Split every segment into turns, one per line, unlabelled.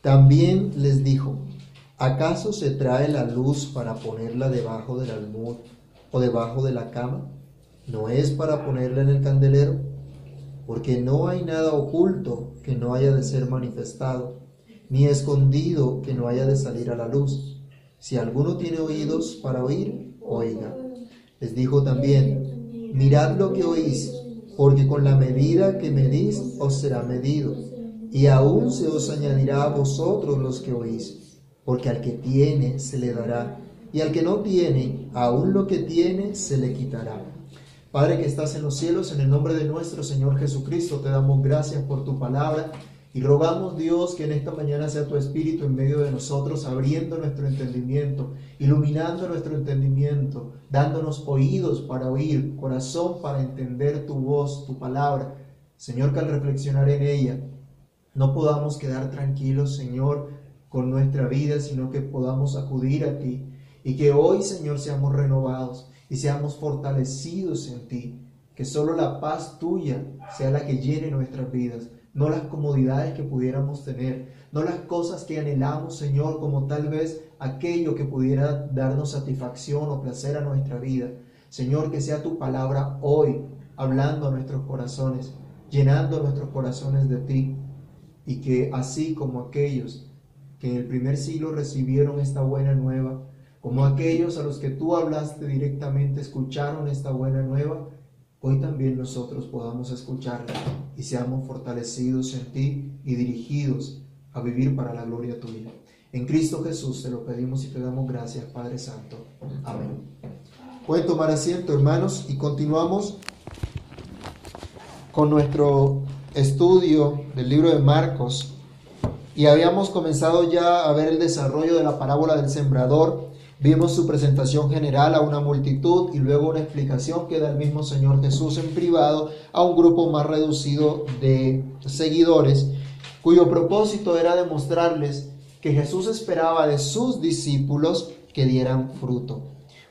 También les dijo, ¿acaso se trae la luz para ponerla debajo del almud o debajo de la cama? ¿No es para ponerla en el candelero? Porque no hay nada oculto que no haya de ser manifestado, ni escondido que no haya de salir a la luz. Si alguno tiene oídos para oír, oiga. Les dijo también, mirad lo que oís, porque con la medida que medís os será medido, y aún se os añadirá a vosotros los que oís, porque al que tiene se le dará, y al que no tiene, aún lo que tiene se le quitará. Padre que estás en los cielos, en el nombre de nuestro Señor Jesucristo, te damos gracias por tu palabra. Y rogamos Dios que en esta mañana sea tu Espíritu en medio de nosotros, abriendo nuestro entendimiento, iluminando nuestro entendimiento, dándonos oídos para oír, corazón para entender tu voz, tu palabra. Señor, que al reflexionar en ella no podamos quedar tranquilos, Señor, con nuestra vida, sino que podamos acudir a ti. Y que hoy, Señor, seamos renovados y seamos fortalecidos en ti. Que solo la paz tuya sea la que llene nuestras vidas no las comodidades que pudiéramos tener, no las cosas que anhelamos, Señor, como tal vez aquello que pudiera darnos satisfacción o placer a nuestra vida. Señor, que sea tu palabra hoy hablando a nuestros corazones, llenando nuestros corazones de ti, y que así como aquellos que en el primer siglo recibieron esta buena nueva, como aquellos a los que tú hablaste directamente escucharon esta buena nueva, hoy también nosotros podamos escucharla y seamos fortalecidos en ti y dirigidos a vivir para la gloria tuya. En Cristo Jesús te lo pedimos y te damos gracias, Padre Santo. Amén. Pueden tomar asiento, hermanos, y continuamos con nuestro estudio del libro de Marcos. Y habíamos comenzado ya a ver el desarrollo de la parábola del sembrador Vimos su presentación general a una multitud y luego una explicación que da el mismo Señor Jesús en privado a un grupo más reducido de seguidores, cuyo propósito era demostrarles que Jesús esperaba de sus discípulos que dieran fruto,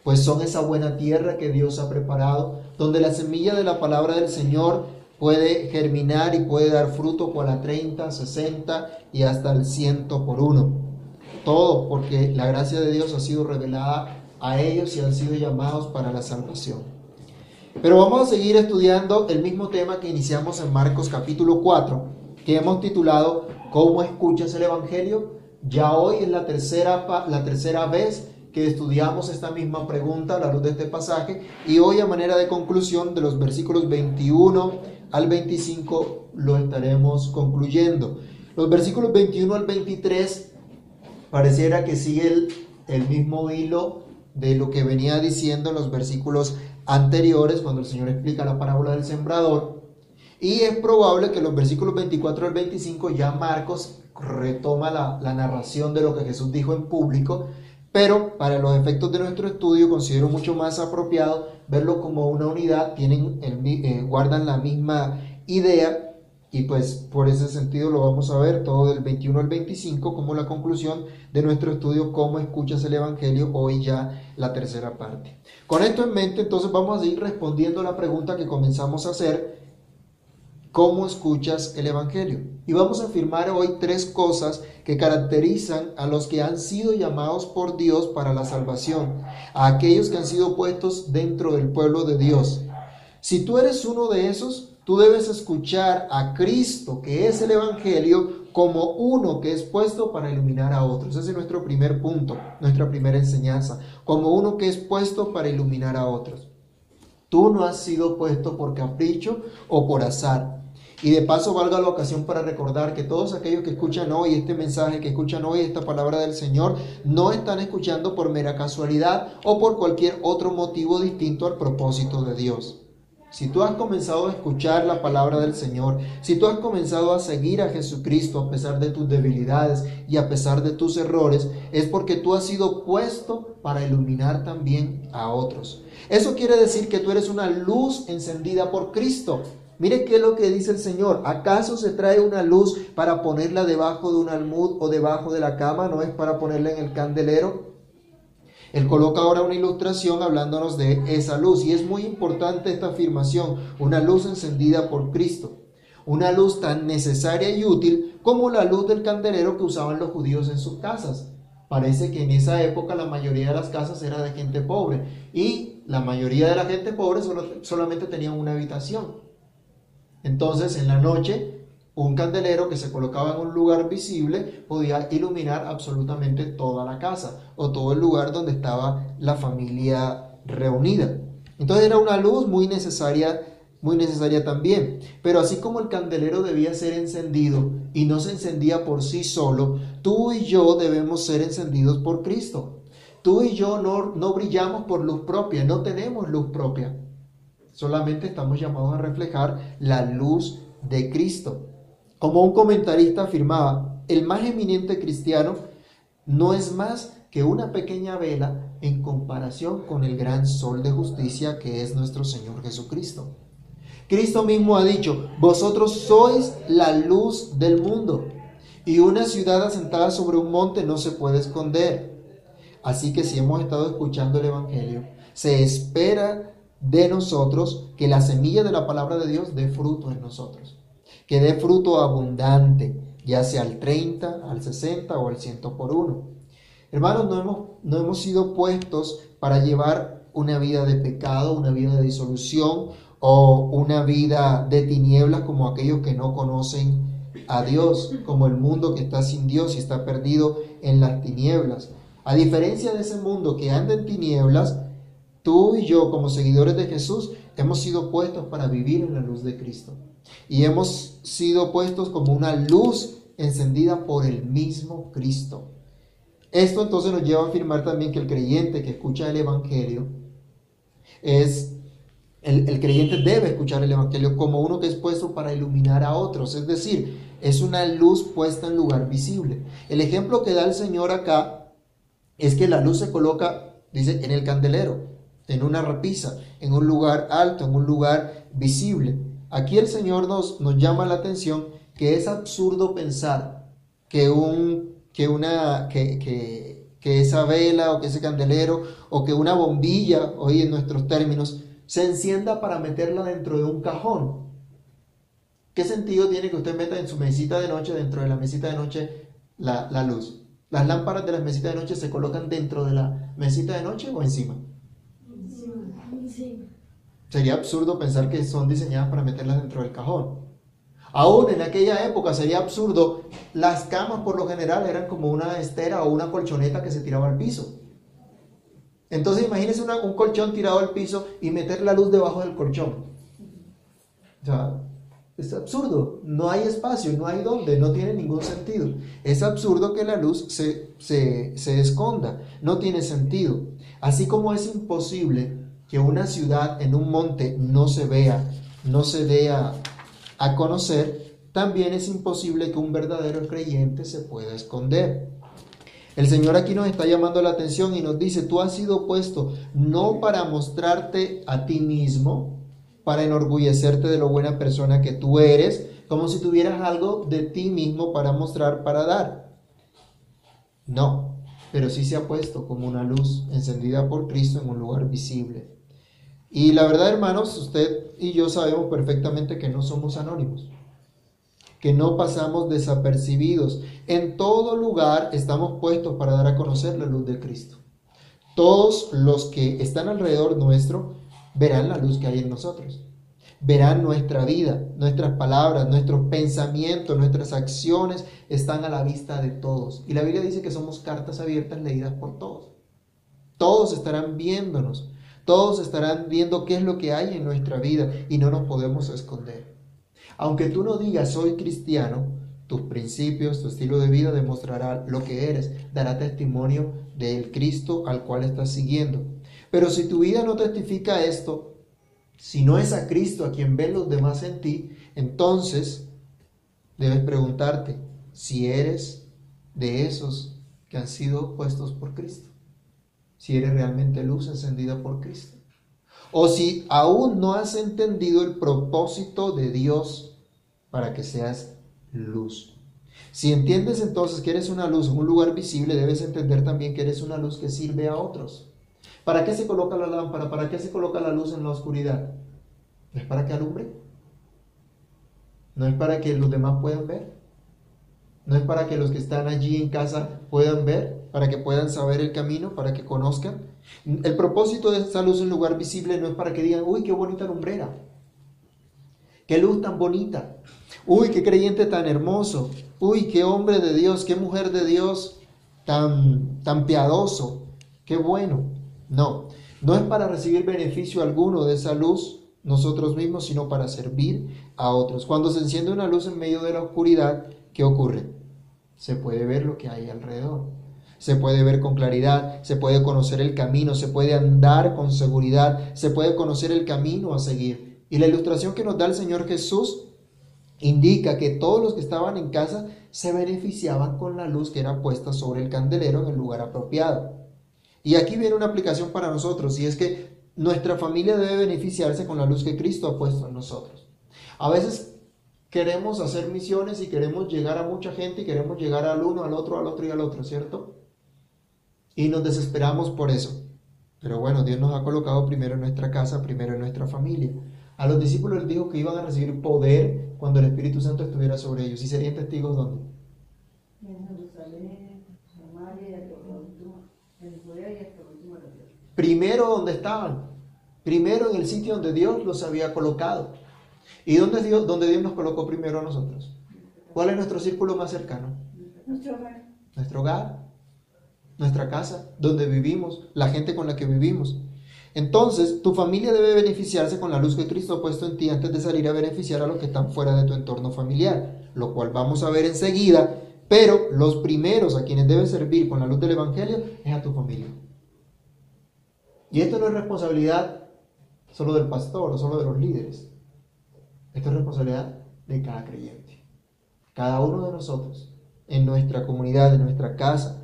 pues son esa buena tierra que Dios ha preparado, donde la semilla de la palabra del Señor puede germinar y puede dar fruto por la 30, 60 y hasta el ciento por uno. Todo porque la gracia de Dios ha sido revelada a ellos y han sido llamados para la salvación. Pero vamos a seguir estudiando el mismo tema que iniciamos en Marcos capítulo 4, que hemos titulado ¿Cómo escuchas el Evangelio? Ya hoy es la tercera, la tercera vez que estudiamos esta misma pregunta a la luz de este pasaje y hoy a manera de conclusión de los versículos 21 al 25 lo estaremos concluyendo. Los versículos 21 al 23 pareciera que sigue el, mismo hilo de lo que venía diciendo en los versículos anteriores cuando el Señor explica la parábola del sembrador. Y es probable que los versículos 24 al 25 ya Marcos retoma la, narración de lo que Jesús dijo en público, pero para los efectos de nuestro estudio considero mucho más apropiado verlo como una unidad, tienen eh, guardan la misma idea y pues por ese sentido lo vamos a ver todo del 21 al 25 como la conclusión de nuestro estudio Cómo escuchas el Evangelio, hoy ya la tercera parte. Con esto en mente entonces vamos a ir respondiendo la pregunta que comenzamos a hacer, ¿cómo escuchas el Evangelio? Y vamos a afirmar hoy tres cosas que caracterizan a los que han sido llamados por Dios para la salvación, a aquellos que han sido puestos dentro del pueblo de Dios. Si tú eres uno de esos, Tú debes escuchar a Cristo, que es el Evangelio, como uno que es puesto para iluminar a otros. Ese es nuestro primer punto, nuestra primera enseñanza, como uno que es puesto para iluminar a otros. Tú no has sido puesto por capricho o por azar. Y de paso valga la ocasión para recordar que todos aquellos que escuchan hoy este mensaje, que escuchan hoy esta palabra del Señor, no están escuchando por mera casualidad o por cualquier otro motivo distinto al propósito de Dios. Si tú has comenzado a escuchar la palabra del Señor, si tú has comenzado a seguir a Jesucristo a pesar de tus debilidades y a pesar de tus errores, es porque tú has sido puesto para iluminar también a otros. Eso quiere decir que tú eres una luz encendida por Cristo. Mire qué es lo que dice el Señor. ¿Acaso se trae una luz para ponerla debajo de un almud o debajo de la cama? ¿No es para ponerla en el candelero? Él coloca ahora una ilustración hablándonos de esa luz y es muy importante esta afirmación, una luz encendida por Cristo. una luz tan necesaria y útil como la luz del candelero que usaban los judíos en sus casas. Parece que en esa época la mayoría de las casas era de gente pobre y la mayoría de la gente pobre solamente tenía una habitación. Entonces en la noche un candelero que se colocaba en un lugar visible podía iluminar absolutamente toda la casa o todo el lugar donde estaba la familia reunida. Entonces era una luz muy necesaria, muy necesaria también. Pero así como el candelero debía ser encendido y no se encendía por sí solo, tú y yo debemos ser encendidos por Cristo. Tú y yo no, no brillamos por luz propia, no tenemos luz propia. Solamente estamos llamados a reflejar la luz de Cristo. Como un comentarista afirmaba, el más eminente cristiano no es más que una pequeña vela en comparación con el gran sol de justicia que es nuestro Señor Jesucristo. Cristo mismo ha dicho, vosotros sois la luz del mundo, y una ciudad asentada sobre un monte no se puede esconder. Así que si hemos estado escuchando el Evangelio, se espera de nosotros que la semilla de la palabra de Dios dé fruto en nosotros, que dé fruto abundante, ya sea al 30, al 60 o al 100 por uno. Hermanos, no hemos, no hemos sido puestos para llevar una vida de pecado, una vida de disolución o una vida de tinieblas como aquellos que no conocen a Dios, como el mundo que está sin Dios y está perdido en las tinieblas. A diferencia de ese mundo que anda en tinieblas, tú y yo como seguidores de Jesús hemos sido puestos para vivir en la luz de Cristo. Y hemos sido puestos como una luz encendida por el mismo Cristo. Esto entonces nos lleva a afirmar también que el creyente que escucha el Evangelio es, el, creyente debe escuchar el Evangelio como uno que es puesto para iluminar a otros, es decir, es una luz puesta en lugar visible. El ejemplo que da el Señor acá es que la luz se coloca, dice, en el candelero, en una repisa, en un lugar alto, en un lugar visible. Aquí el Señor nos, nos llama la atención que es absurdo pensar que un que, una, que, que, esa vela o que ese candelero o que una bombilla, hoy en nuestros términos, se encienda para meterla dentro de un cajón. ¿Qué sentido tiene que usted meta en su mesita de noche, dentro de la mesita de noche, la, la luz? ¿Las lámparas de las mesitas de noche se colocan dentro de la mesita de noche o encima? Sería absurdo pensar que son diseñadas para meterlas dentro del cajón. Aún en aquella época sería absurdo, las camas por lo general eran como una estera o una colchoneta que se tiraba al piso. Entonces imagínese un colchón tirado al piso y meter la luz debajo del colchón. O es absurdo, no hay espacio, no hay dónde, no tiene ningún sentido. Es absurdo que la luz se, se esconda, no tiene sentido. Así como es imposible que una ciudad en un monte no se vea, no se vea a conocer, también es imposible que un verdadero creyente se pueda esconder. El Señor aquí nos está llamando la atención y nos dice, tú has sido puesto no para mostrarte a ti mismo, para enorgullecerte de lo buena persona que tú eres, como si tuvieras algo de ti mismo para mostrar, para dar. No, pero sí se ha puesto como una luz encendida por Cristo en un lugar visible. Y la verdad, hermanos, usted y yo sabemos perfectamente que no somos anónimos, que no pasamos desapercibidos. En todo lugar estamos puestos para dar a conocer la luz de Cristo. Todos los que están alrededor nuestro verán la luz que hay en nosotros. Verán nuestra vida, nuestras palabras, nuestros pensamientos, nuestras acciones están a la vista de todos. Y la Biblia dice que somos cartas abiertas leídas por todos. Todos estarán viéndonos. Todos estarán viendo qué es lo que hay en nuestra vida y no nos podemos esconder. Aunque tú no digas soy cristiano, tus principios, tu estilo de vida demostrará lo que eres, dará testimonio del Cristo al cual estás siguiendo. Pero si tu vida no testifica esto, si no es a Cristo a quien ven los demás en ti, entonces debes preguntarte si eres de esos que han sido puestos por Cristo si eres realmente luz encendida por Cristo. O si aún no has entendido el propósito de Dios para que seas luz. Si entiendes entonces que eres una luz un lugar visible, debes entender también que eres una luz que sirve a otros. ¿Para qué se coloca la lámpara? ¿Para qué se coloca la luz en la oscuridad? ¿Es para que alumbre? No es para que los demás puedan ver. No es para que los que están allí en casa puedan ver, para que puedan saber el camino, para que conozcan. El propósito de esta luz en lugar visible no es para que digan, uy, qué bonita lumbrera. Qué luz tan bonita. Uy, qué creyente tan hermoso. Uy, qué hombre de Dios, qué mujer de Dios tan, tan piadoso. Qué bueno. No, no es para recibir beneficio alguno de esa luz nosotros mismos, sino para servir a otros. Cuando se enciende una luz en medio de la oscuridad, ¿qué ocurre? Se puede ver lo que hay alrededor. Se puede ver con claridad, se puede conocer el camino, se puede andar con seguridad, se puede conocer el camino a seguir. Y la ilustración que nos da el Señor Jesús indica que todos los que estaban en casa se beneficiaban con la luz que era puesta sobre el candelero en el lugar apropiado. Y aquí viene una aplicación para nosotros, y es que nuestra familia debe beneficiarse con la luz que Cristo ha puesto en nosotros. A veces queremos hacer misiones y queremos llegar a mucha gente y queremos llegar al uno, al otro, al otro y al otro, ¿cierto? Y nos desesperamos por eso. Pero bueno, Dios nos ha colocado primero en nuestra casa, primero en nuestra familia. A los discípulos les dijo que iban a recibir poder cuando el Espíritu Santo estuviera sobre ellos. ¿Y serían testigos dónde? En Jerusalén, Samaria y Primero donde estaban. Primero en el sitio donde Dios los había colocado. ¿Y dónde Dios, donde Dios nos colocó primero a nosotros? ¿Cuál es nuestro círculo más cercano? Nuestro hogar. Nuestro hogar, nuestra casa, donde vivimos, la gente con la que vivimos. Entonces, tu familia debe beneficiarse con la luz que Cristo ha puesto en ti antes de salir a beneficiar a los que están fuera de tu entorno familiar, lo cual vamos a ver enseguida, pero los primeros a quienes debes servir con la luz del Evangelio es a tu familia. Y esto no es responsabilidad solo del pastor o solo de los líderes. Esto es responsabilidad de cada creyente. Cada uno de nosotros, en nuestra comunidad, en nuestra casa,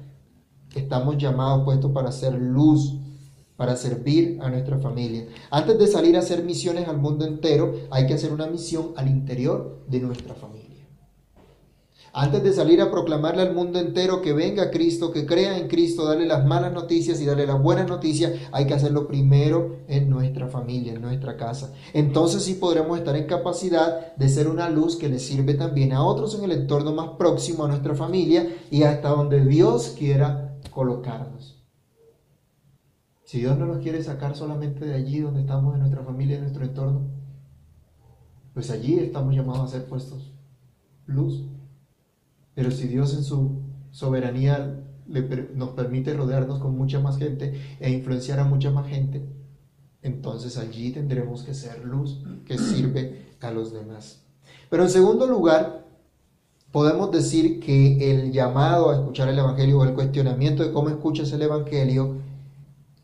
estamos llamados, puestos para hacer luz para servir a nuestra familia. Antes de salir a hacer misiones al mundo entero, hay que hacer una misión al interior de nuestra familia. Antes de salir a proclamarle al mundo entero que venga Cristo, que crea en Cristo, darle las malas noticias y darle las buenas noticias, hay que hacerlo primero en nuestra familia, en nuestra casa. Entonces sí podremos estar en capacidad de ser una luz que le sirve también a otros en el entorno más próximo a nuestra familia y hasta donde Dios quiera colocarnos. Si Dios no nos quiere sacar solamente de allí donde estamos, en nuestra familia, en nuestro entorno, pues allí estamos llamados a ser puestos luz. Pero si Dios en su soberanía nos permite rodearnos con mucha más gente e influenciar a mucha más gente, entonces allí tendremos que ser luz que sirve a los demás. Pero en segundo lugar, podemos decir que el llamado a escuchar el Evangelio o el cuestionamiento de cómo escuchas el Evangelio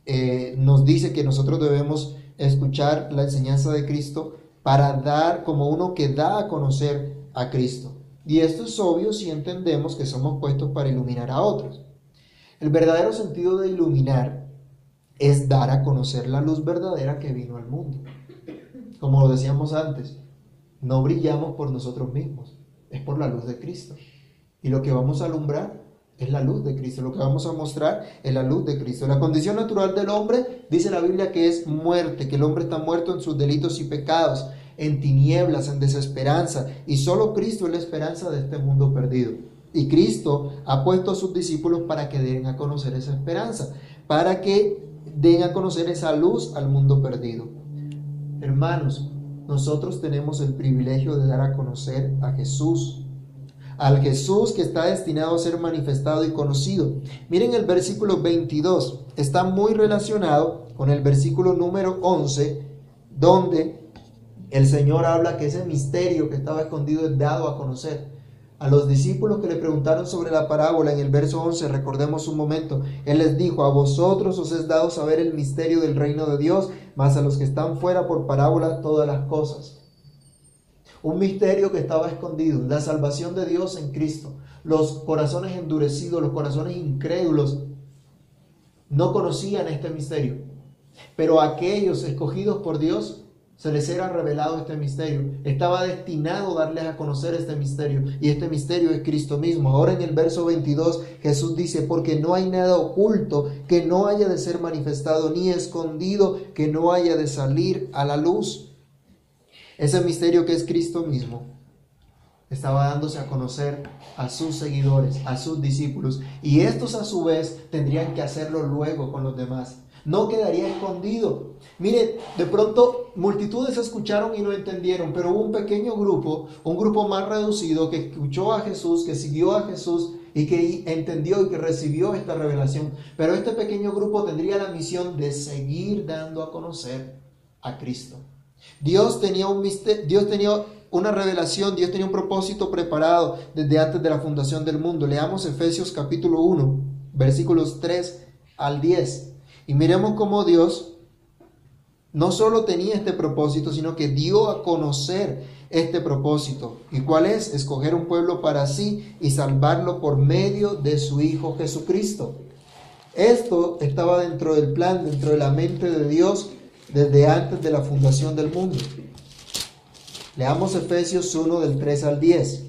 eh, nos dice que nosotros debemos escuchar la enseñanza de Cristo para dar como uno que da a conocer a Cristo. Y esto es obvio si entendemos que somos puestos para iluminar a otros. El verdadero sentido de iluminar es dar a conocer la luz verdadera que vino al mundo. Como lo decíamos antes, no brillamos por nosotros mismos, es por la luz de Cristo. Y lo que vamos a alumbrar es la luz de Cristo. Lo que vamos a mostrar es la luz de Cristo. La condición natural del hombre, dice la Biblia, que es muerte, que el hombre está muerto en sus delitos y pecados, en tinieblas, en desesperanza. Y solo Cristo es la esperanza de este mundo perdido. Y Cristo ha puesto a sus discípulos para que den a conocer esa esperanza, para que den a conocer esa luz al mundo perdido. Hermanos, nosotros tenemos el privilegio de dar a conocer a Jesús al Jesús que está destinado a ser manifestado y conocido. Miren el versículo 22, está muy relacionado con el versículo número 11, donde el Señor habla que ese misterio que estaba escondido es dado a conocer. A los discípulos que le preguntaron sobre la parábola en el verso 11, recordemos un momento, Él les dijo, a vosotros os es dado saber el misterio del reino de Dios, mas a los que están fuera por parábola todas las cosas un misterio que estaba escondido, la salvación de Dios en Cristo. Los corazones endurecidos, los corazones incrédulos, no conocían este misterio. Pero aquellos escogidos por Dios se les era revelado este misterio. Estaba destinado darles a conocer este misterio. Y este misterio es Cristo mismo. Ahora en el verso 22 Jesús dice, porque no hay nada oculto que no haya de ser manifestado, ni escondido que no haya de salir a la luz ese misterio que es Cristo mismo, estaba dándose a conocer a sus seguidores, a sus discípulos, y estos a su vez tendrían que hacerlo luego con los demás. No quedaría escondido. Mire, de pronto multitudes escucharon y no entendieron, pero hubo un pequeño grupo, un grupo más reducido que escuchó a Jesús, que siguió a Jesús y que entendió y que recibió esta revelación. Pero este pequeño grupo tendría la misión de seguir dando a conocer a Cristo. Dios tenía un misterio, Dios tenía una revelación, Dios tenía un propósito preparado desde antes de la fundación del mundo. Leamos Efesios capítulo 1, versículos 3 al 10. Y miremos cómo Dios no solo tenía este propósito, sino que dio a conocer este propósito. ¿Y cuál es? Escoger un pueblo para sí y salvarlo por medio de su Hijo Jesucristo. Esto estaba dentro del plan, dentro de la mente de Dios desde antes de la fundación del mundo. Leamos Efesios 1 del 3 al 10.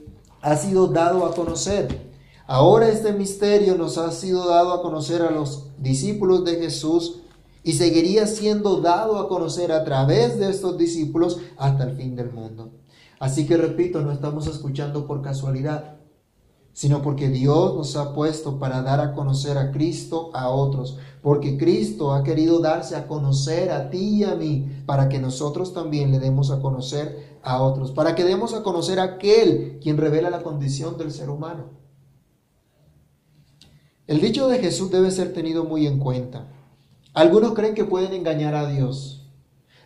ha sido dado a conocer. Ahora este misterio nos ha sido dado a conocer a los discípulos de Jesús y seguiría siendo dado a conocer a través de estos discípulos hasta el fin del mundo. Así que repito, no estamos escuchando por casualidad, sino porque Dios nos ha puesto para dar a conocer a Cristo a otros, porque Cristo ha querido darse a conocer a ti y a mí, para que nosotros también le demos a conocer a otros, para que demos a conocer a aquel quien revela la condición del ser humano. El dicho de Jesús debe ser tenido muy en cuenta. Algunos creen que pueden engañar a Dios.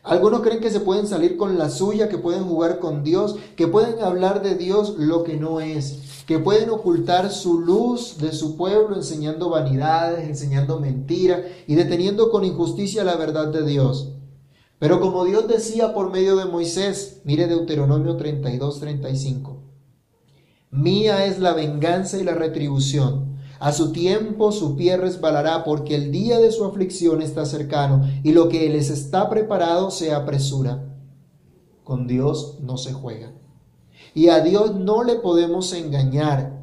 Algunos creen que se pueden salir con la suya, que pueden jugar con Dios, que pueden hablar de Dios lo que no es, que pueden ocultar su luz de su pueblo enseñando vanidades, enseñando mentiras y deteniendo con injusticia la verdad de Dios. Pero como Dios decía por medio de Moisés, mire Deuteronomio 32, 35, mía es la venganza y la retribución a su tiempo su pie resbalará, porque el día de su aflicción está cercano, y lo que les está preparado se apresura. Con Dios no se juega. Y a Dios no le podemos engañar.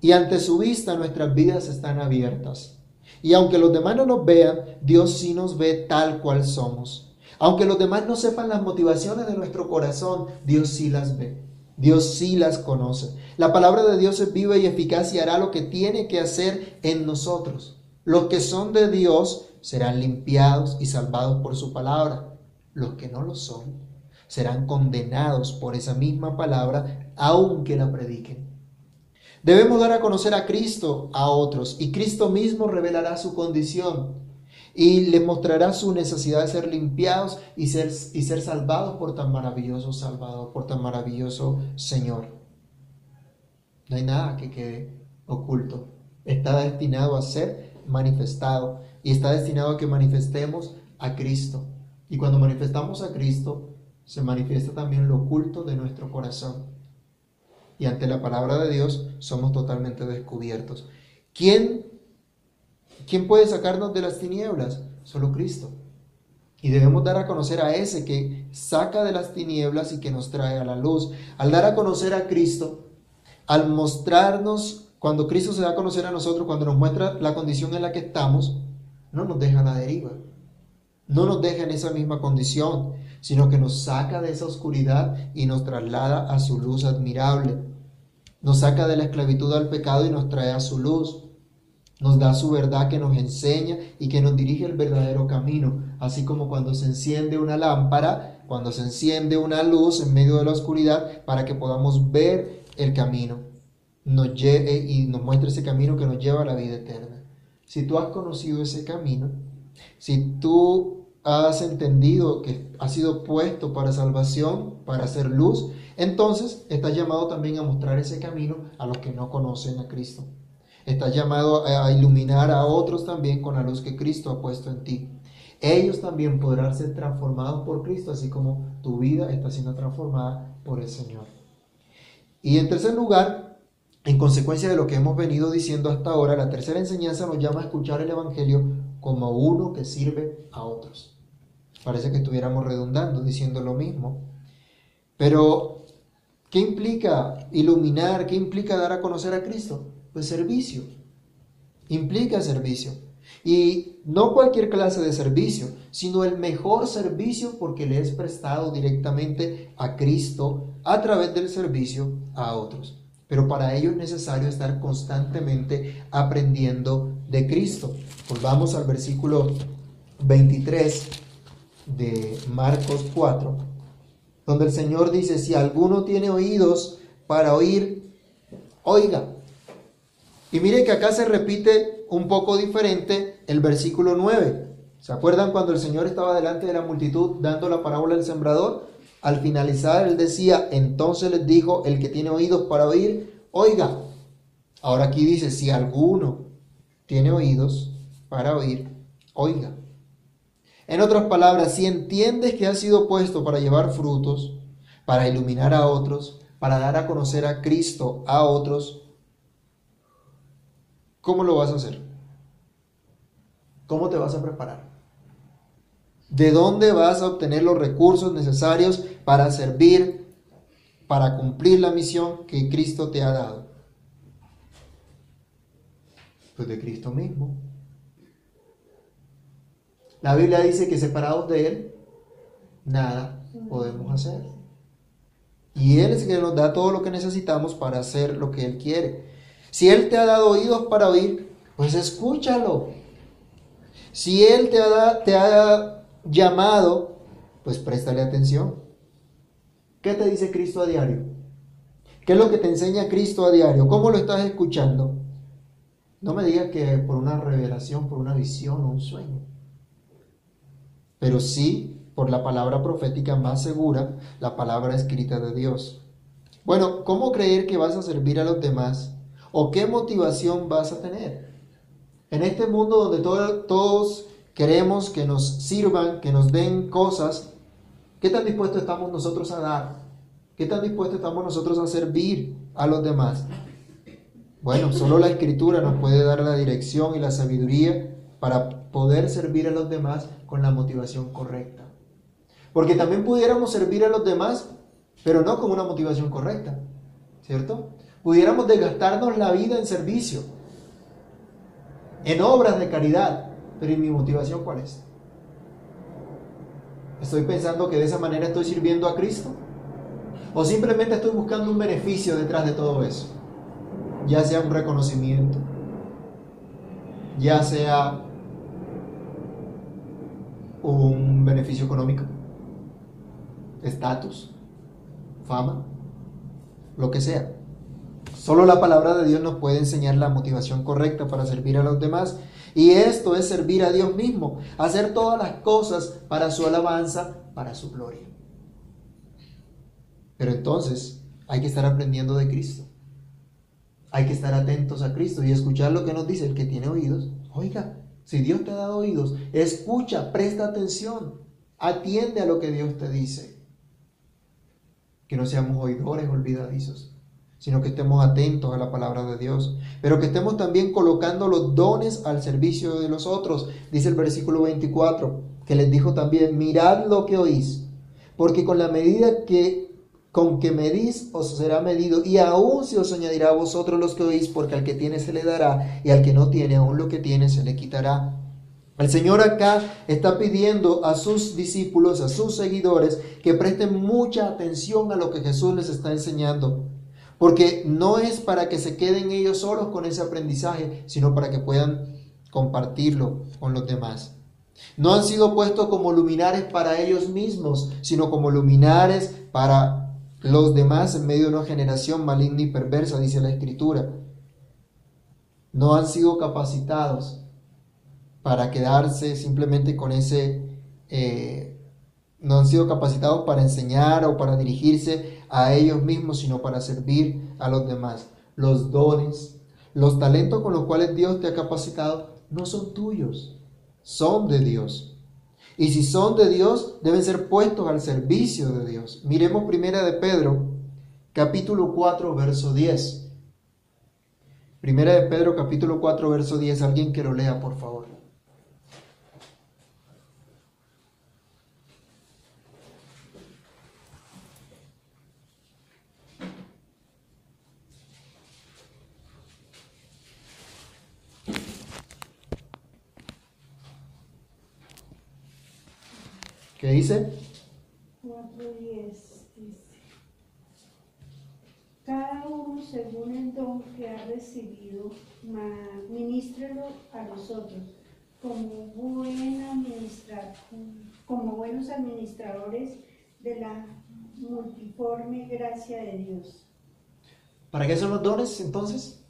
Y ante su vista nuestras vidas están abiertas. Y aunque los demás no nos vean, Dios sí nos ve tal cual somos. Aunque los demás no sepan las motivaciones de nuestro corazón, Dios sí las ve. Dios sí las conoce. La palabra de Dios es viva y eficaz y hará lo que tiene que hacer en nosotros. Los que son de Dios serán limpiados y salvados por su palabra. Los que no lo son serán condenados por esa misma palabra, aunque la prediquen. Debemos dar a conocer a Cristo a otros y Cristo mismo revelará su condición y le mostrará su necesidad de ser limpiados y ser, y ser salvados por tan maravilloso Salvador, por tan maravilloso Señor. No hay nada que quede oculto. Está destinado a ser manifestado y está destinado a que manifestemos a Cristo. Y cuando manifestamos a Cristo, se manifiesta también lo oculto de nuestro corazón. Y ante la palabra de Dios somos totalmente descubiertos. ¿Quién ¿Quién puede sacarnos de las tinieblas? Solo Cristo. Y debemos dar a conocer a ese que saca de las tinieblas y que nos trae a la luz. Al dar a conocer a Cristo, al mostrarnos, cuando Cristo se da a conocer a nosotros, cuando nos muestra la condición en la que estamos, no nos deja la deriva. No nos deja en esa misma condición, sino que nos saca de esa oscuridad y nos traslada a su luz admirable. Nos saca de la esclavitud al pecado y nos trae a su luz. Nos da su verdad que nos enseña y que nos dirige el verdadero camino, así como cuando se enciende una lámpara, cuando se enciende una luz en medio de la oscuridad para que podamos ver el camino nos lleve, y nos muestre ese camino que nos lleva a la vida eterna. Si tú has conocido ese camino, si tú has entendido que ha sido puesto para salvación, para hacer luz, entonces estás llamado también a mostrar ese camino a los que no conocen a Cristo. Estás llamado a iluminar a otros también con la luz que Cristo ha puesto en ti. Ellos también podrán ser transformados por Cristo, así como tu vida está siendo transformada por el Señor. Y en tercer lugar, en consecuencia de lo que hemos venido diciendo hasta ahora, la tercera enseñanza nos llama a escuchar el Evangelio como uno que sirve a otros. Parece que estuviéramos redundando, diciendo lo mismo. Pero, ¿qué implica iluminar? ¿Qué implica dar a conocer a Cristo? Pues servicio. Implica servicio. Y no cualquier clase de servicio, sino el mejor servicio porque le es prestado directamente a Cristo a través del servicio a otros. Pero para ello es necesario estar constantemente aprendiendo de Cristo. Volvamos al versículo 23 de Marcos 4, donde el Señor dice, si alguno tiene oídos para oír, oiga. Y mire que acá se repite un poco diferente el versículo 9. ¿Se acuerdan cuando el Señor estaba delante de la multitud dando la parábola del sembrador? Al finalizar, él decía, entonces les dijo, el que tiene oídos para oír, oiga. Ahora aquí dice, si alguno tiene oídos para oír, oiga. En otras palabras, si entiendes que has sido puesto para llevar frutos, para iluminar a otros, para dar a conocer a Cristo a otros, ¿Cómo lo vas a hacer? ¿Cómo te vas a preparar? ¿De dónde vas a obtener los recursos necesarios para servir, para cumplir la misión que Cristo te ha dado? Pues de Cristo mismo. La Biblia dice que separados de Él, nada podemos hacer. Y Él es el que nos da todo lo que necesitamos para hacer lo que Él quiere. Si Él te ha dado oídos para oír, pues escúchalo. Si Él te ha, llamado, pues préstale atención. ¿Qué te dice Cristo a diario? ¿Qué es lo que te enseña Cristo a diario? ¿Cómo lo estás escuchando? No me digas que por una revelación, por una visión o un sueño. Pero sí por la palabra profética más segura, la palabra escrita de Dios. Bueno, ¿cómo creer que vas a servir a los demás ¿O qué motivación vas a tener? En este mundo donde todos queremos que nos sirvan, que nos den cosas, ¿qué tan dispuestos estamos nosotros a dar? ¿Qué tan dispuestos estamos nosotros a servir a los demás? Bueno, solo la escritura nos puede dar la dirección y la sabiduría para poder servir a los demás con la motivación correcta. Porque también pudiéramos servir a los demás, pero no con una motivación correcta, ¿cierto? Pudiéramos desgastarnos la vida en servicio, en obras de caridad. Pero ¿y mi motivación cuál es? ¿Estoy pensando que de esa manera estoy sirviendo a Cristo? ¿O simplemente estoy buscando un beneficio detrás de todo eso? Ya sea un reconocimiento, ya sea un beneficio económico, estatus, fama, lo que sea. Solo la palabra de Dios nos puede enseñar la motivación correcta para servir a los demás. Y esto es servir a Dios mismo, hacer todas las cosas para su alabanza, para su gloria. Pero entonces hay que estar aprendiendo de Cristo. Hay que estar atentos a Cristo y escuchar lo que nos dice el que tiene oídos. Oiga, si Dios te ha dado oídos, escucha, presta atención, atiende a lo que Dios te dice. Que no seamos oidores olvidadizos sino que estemos atentos a la palabra de Dios, pero que estemos también colocando los dones al servicio de los otros. Dice el versículo 24, que les dijo también, mirad lo que oís, porque con la medida que con que medís os será medido, y aún se os añadirá a vosotros los que oís, porque al que tiene se le dará, y al que no tiene, aún lo que tiene se le quitará. El Señor acá está pidiendo a sus discípulos, a sus seguidores, que presten mucha atención a lo que Jesús les está enseñando. Porque no es para que se queden ellos solos con ese aprendizaje, sino para que puedan compartirlo con los demás. No han sido puestos como luminares para ellos mismos, sino como luminares para los demás en medio de una generación maligna y perversa, dice la Escritura. No han sido capacitados para quedarse simplemente con ese... Eh, no han sido capacitados para enseñar o para dirigirse a ellos mismos, sino para servir a los demás. Los dones, los talentos con los cuales Dios te ha capacitado no son tuyos, son de Dios. Y si son de Dios, deben ser puestos al servicio de Dios. Miremos primera de Pedro, capítulo 4, verso 10. Primera de Pedro, capítulo 4, verso 10. Alguien que lo lea, por favor. ¿Qué dice?
4.10 dice, cada uno según el don que ha recibido, ministrelo a nosotros como, como buenos administradores de la multiforme gracia de Dios.
¿Para qué son los dones entonces?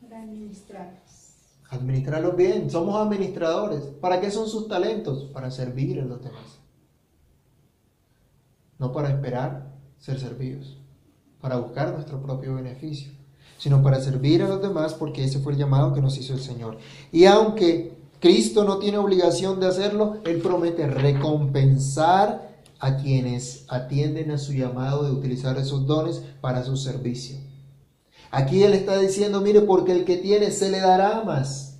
Para administrarlos.
Administrarlos bien, somos administradores. ¿Para qué son sus talentos? Para servir a los demás no para esperar ser servidos, para buscar nuestro propio beneficio, sino para servir a los demás porque ese fue el llamado que nos hizo el Señor. Y aunque Cristo no tiene obligación de hacerlo, Él promete recompensar a quienes atienden a su llamado de utilizar esos dones para su servicio. Aquí Él está diciendo, mire, porque el que tiene se le dará más.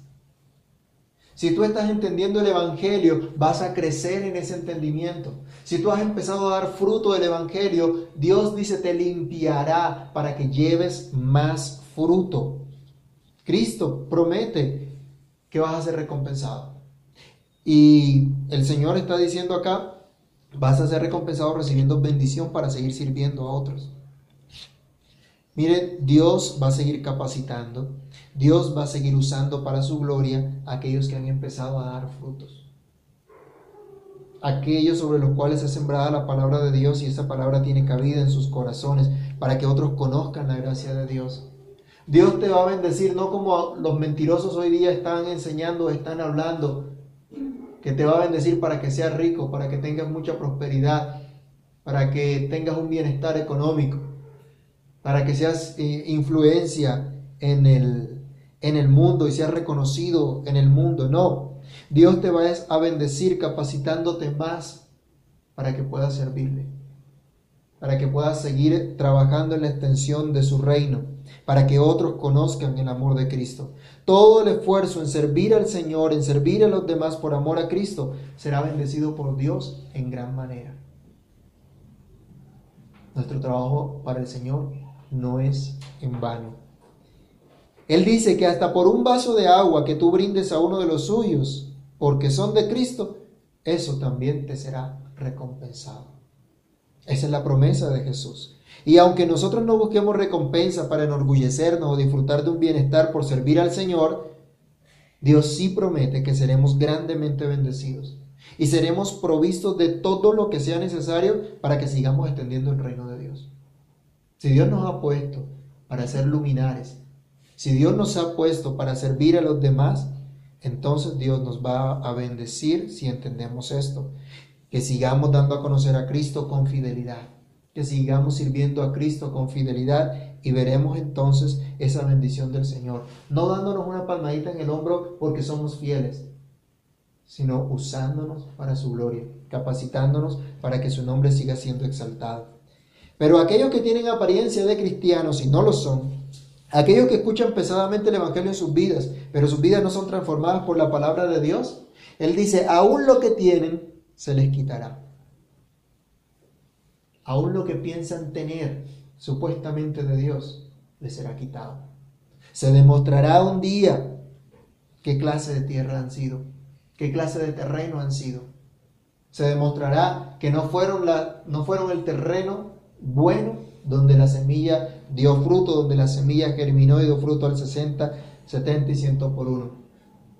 Si tú estás entendiendo el Evangelio, vas a crecer en ese entendimiento. Si tú has empezado a dar fruto del Evangelio, Dios dice te limpiará para que lleves más fruto. Cristo promete que vas a ser recompensado. Y el Señor está diciendo acá, vas a ser recompensado recibiendo bendición para seguir sirviendo a otros. Miren, Dios va a seguir capacitando, Dios va a seguir usando para su gloria aquellos que han empezado a dar frutos. Aquellos sobre los cuales ha sembrada la palabra de Dios y esa palabra tiene cabida en sus corazones para que otros conozcan la gracia de Dios. Dios te va a bendecir, no como los mentirosos hoy día están enseñando, están hablando, que te va a bendecir para que seas rico, para que tengas mucha prosperidad, para que tengas un bienestar económico para que seas eh, influencia en el, en el mundo y seas reconocido en el mundo. No, Dios te va a bendecir capacitándote más para que puedas servirle, para que puedas seguir trabajando en la extensión de su reino, para que otros conozcan el amor de Cristo. Todo el esfuerzo en servir al Señor, en servir a los demás por amor a Cristo, será bendecido por Dios en gran manera. Nuestro trabajo para el Señor no es en vano. Él dice que hasta por un vaso de agua que tú brindes a uno de los suyos, porque son de Cristo, eso también te será recompensado. Esa es la promesa de Jesús. Y aunque nosotros no busquemos recompensa para enorgullecernos o disfrutar de un bienestar por servir al Señor, Dios sí promete que seremos grandemente bendecidos y seremos provistos de todo lo que sea necesario para que sigamos extendiendo el reino de Dios. Si Dios nos ha puesto para ser luminares, si Dios nos ha puesto para servir a los demás, entonces Dios nos va a bendecir si entendemos esto. Que sigamos dando a conocer a Cristo con fidelidad, que sigamos sirviendo a Cristo con fidelidad y veremos entonces esa bendición del Señor. No dándonos una palmadita en el hombro porque somos fieles, sino usándonos para su gloria, capacitándonos para que su nombre siga siendo exaltado. Pero aquellos que tienen apariencia de cristianos y no lo son, aquellos que escuchan pesadamente el Evangelio en sus vidas, pero sus vidas no son transformadas por la palabra de Dios, Él dice, aún lo que tienen se les quitará. Aún lo que piensan tener supuestamente de Dios les será quitado. Se demostrará un día qué clase de tierra han sido, qué clase de terreno han sido. Se demostrará que no fueron, la, no fueron el terreno bueno, donde la semilla dio fruto, donde la semilla germinó y dio fruto al 60, 70 y 100 por uno.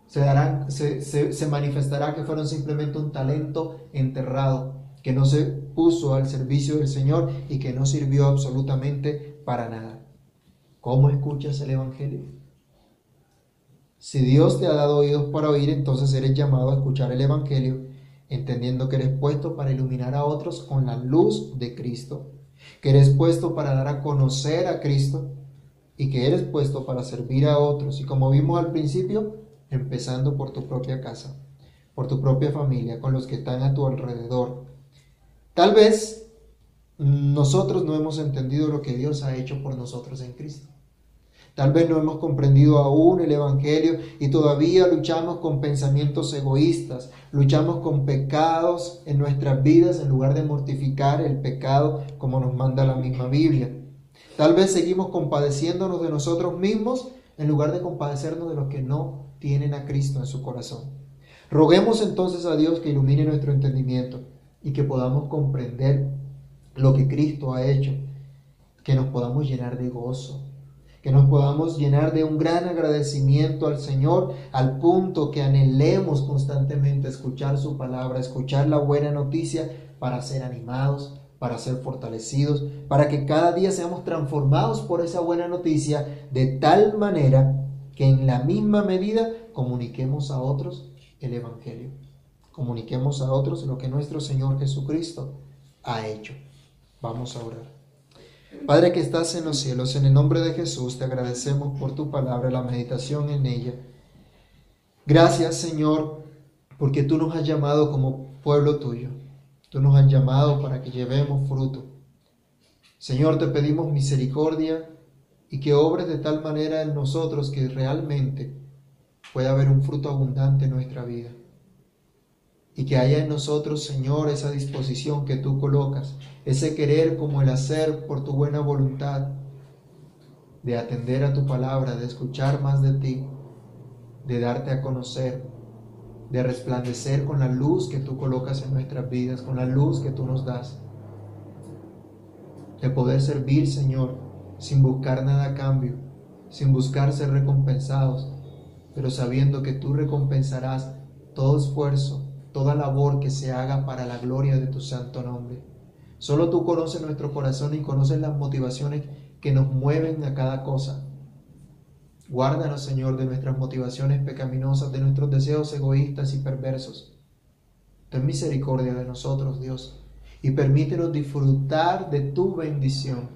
Se, darán, se, se manifestará que fueron simplemente un talento enterrado, que no se puso al servicio del Señor y que no sirvió absolutamente para nada. ¿Cómo escuchas el Evangelio? Si Dios te ha dado oídos para oír, entonces eres llamado a escuchar el Evangelio, entendiendo que eres puesto para iluminar a otros con la luz de Cristo, que eres puesto para dar a conocer a Cristo y que eres puesto para servir a otros. Y como vimos al principio, empezando por tu propia casa, por tu propia familia, con los que están a tu alrededor. Tal vez nosotros no hemos entendido lo que Dios ha hecho por nosotros en Cristo. Tal vez no hemos comprendido aún el Evangelio y todavía luchamos con pensamientos egoístas, luchamos con pecados en nuestras vidas en lugar de mortificar el pecado como nos manda la misma Biblia. Tal vez seguimos compadeciéndonos de nosotros mismos en lugar de compadecernos de los que no tienen a Cristo en su corazón. Roguemos entonces a Dios que ilumine nuestro entendimiento y que podamos comprender lo que Cristo ha hecho, que nos podamos llenar de gozo, que nos podamos llenar de un gran agradecimiento al Señor al punto que anhelemos constantemente escuchar su palabra, escuchar la buena noticia para ser animados, para ser fortalecidos, para que cada día seamos transformados por esa buena noticia de tal manera que en la misma medida comuniquemos a otros el Evangelio. Comuniquemos a otros lo que nuestro Señor Jesucristo ha hecho. Vamos a orar. Padre que estás en los cielos, en el nombre de Jesús te agradecemos por tu palabra, la meditación en ella. Gracias Señor, porque tú nos has llamado como pueblo tuyo. Tú nos has llamado para que llevemos fruto. Señor, te pedimos misericordia y que obres de tal manera en nosotros que realmente pueda haber un fruto abundante en nuestra vida. Y que haya en nosotros, Señor, esa disposición que tú colocas ese querer como el hacer por tu buena voluntad, de atender a tu palabra, de escuchar más de ti, de darte a conocer, de resplandecer con la luz que tú colocas en nuestras vidas, con la luz que tú nos das, de poder servir, Señor, sin buscar nada a cambio, sin buscar ser recompensados, pero sabiendo que tú recompensarás todo esfuerzo, toda labor que se haga para la gloria de tu santo nombre. Solo tú conoces nuestro corazón y conoces las motivaciones que nos mueven a cada cosa. Guárdanos, Señor, de nuestras motivaciones pecaminosas, de nuestros deseos egoístas y perversos. Ten misericordia de nosotros, Dios, y permítenos disfrutar de tu bendición,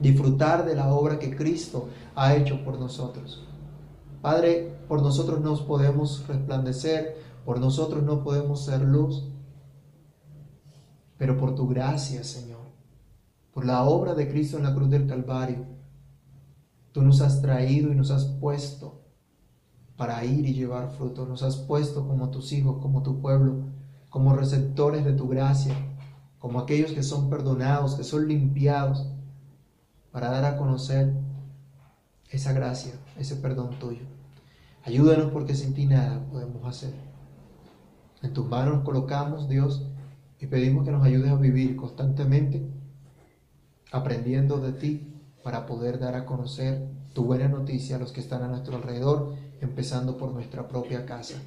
disfrutar de la obra que Cristo ha hecho por nosotros. Padre, por nosotros no podemos resplandecer, por nosotros no podemos ser luz, pero por tu gracia, Señor, por la obra de Cristo en la cruz del Calvario, tú nos has traído y nos has puesto para ir y llevar fruto. Nos has puesto como tus hijos, como tu pueblo, como receptores de tu gracia, como aquellos que son perdonados, que son limpiados, para dar a conocer esa gracia, ese perdón tuyo. Ayúdanos porque sin ti nada podemos hacer. En tus manos nos colocamos, Dios, y pedimos que nos ayudes a vivir constantemente aprendiendo de ti para poder dar a conocer tu buena noticia a los que están a nuestro alrededor, empezando por nuestra propia casa.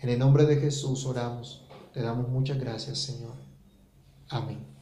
En el nombre de Jesús oramos. Te damos muchas gracias, Señor. Amén.